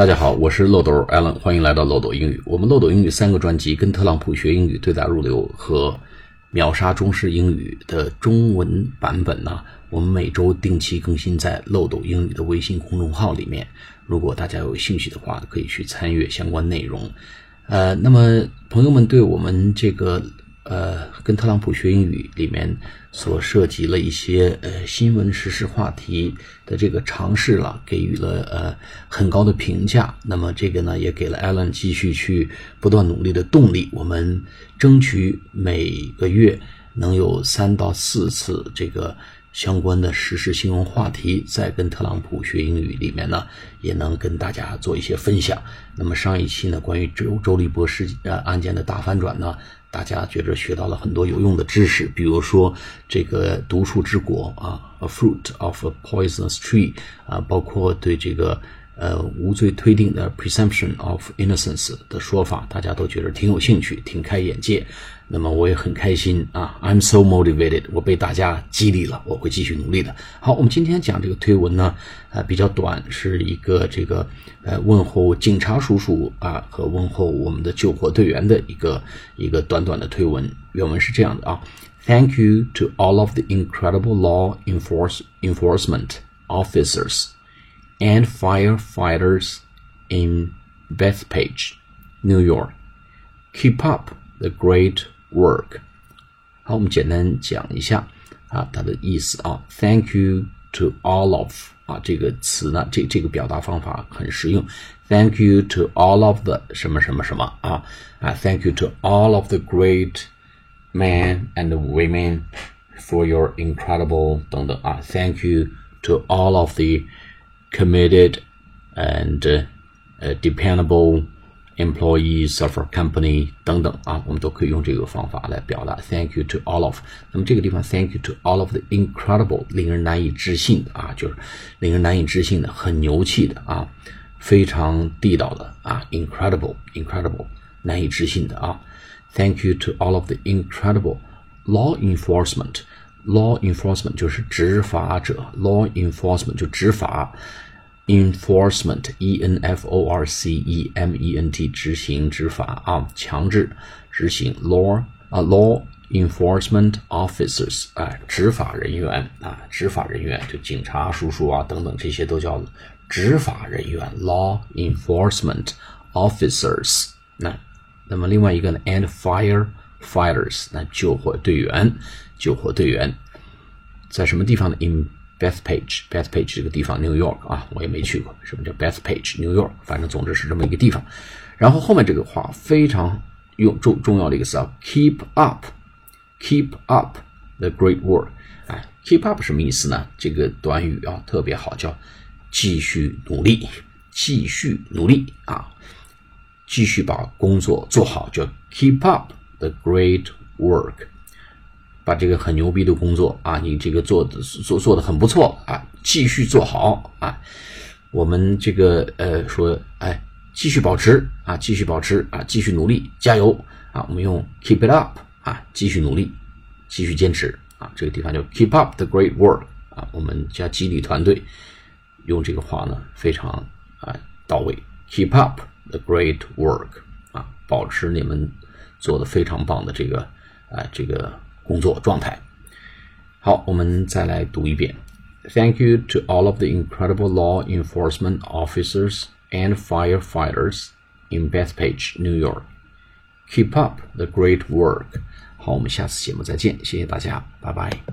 大家好，我是漏斗 Allen，欢迎来到漏斗英语。我们漏斗英语三个专辑跟特朗普学英语对答入流和秒杀中式英语的中文版本呢，我们每周定期更新在漏斗英语的微信公众号里面。如果大家有兴趣的话，可以去参阅相关内容。呃，那么朋友们对我们这个。呃，跟特朗普学英语里面所涉及了一些呃新闻时事话题的这个尝试了，给予了呃很高的评价。那么这个呢，也给了 Alan 继续去不断努力的动力。我们争取每个月能有三到四次这个。相关的时事新闻话题，在跟特朗普学英语里面呢，也能跟大家做一些分享。那么上一期呢，关于周周立波事呃案件的大反转呢，大家觉着学到了很多有用的知识，比如说这个毒树之果啊，a fruit of a poisonous tree 啊，包括对这个。呃，无罪推定的 presumption of innocence 的说法，大家都觉得挺有兴趣，挺开眼界。那么我也很开心啊，I'm so motivated，我被大家激励了，我会继续努力的。好，我们今天讲这个推文呢，呃，比较短，是一个这个呃问候警察叔叔啊和问候我们的救火队员的一个一个短短的推文。原文是这样的啊，Thank you to all of the incredible law enforce enforcement officers. and firefighters in Bethpage, New York. Keep up the great work. 好，我们简单讲一下啊，它的意思啊。Thank you to all of 啊，这个词呢，这这个表达方法很实用。Thank you to all of the 什么什么什么啊啊！Thank you to all of the great men and women for your incredible 等等啊。Thank you to all of the committed and uh, dependable employees of our company 等等啊，我们都可以用这个方法来表达。Thank you to all of。那么这个地方，Thank you to all of the incredible，令人难以置信的啊，就是令人难以置信的，很牛气的啊，非常地道的啊，incredible，incredible，难以置信的啊。Thank you to all of the incredible law enforcement。 Law enforcement 就是执法者，law enforcement 就执法，enforcement，e n f o r c e m e n t 执行执法啊，强制执行，law 啊，law enforcement officers 哎，执法人员啊，执法人员就警察叔叔啊等等这些都叫执法人员，law enforcement officers 那那么另外一个呢，and fire Fighters，那救火队员。救火队员在什么地方呢？In Bethpage，Bethpage 这个地方，New York 啊，我也没去过。什么叫 Bethpage？New York，反正总之是这么一个地方。然后后面这个话非常用重重要的一个词啊，keep up，keep up the great work。哎，keep up 什么意思呢？这个短语啊特别好，叫继续努力，继续努力啊，继续把工作做好，叫 keep up the great work。把这个很牛逼的工作啊，你这个做的做做的很不错啊，继续做好啊。我们这个呃说，哎，继续保持啊，继续保持啊，继续努力，加油啊。我们用 keep it up 啊，继续努力，继续坚持啊。这个地方就 keep up the great work 啊。我们加激励团队，用这个话呢非常啊到位。keep up the great work 啊，保持你们做的非常棒的这个啊这个。工作状态。好，我们再来读一遍。Thank you to all of the incredible law enforcement officers and firefighters in Bethpage, New York. Keep up the great work. 好，我们下次节目再见，谢谢大家，拜拜。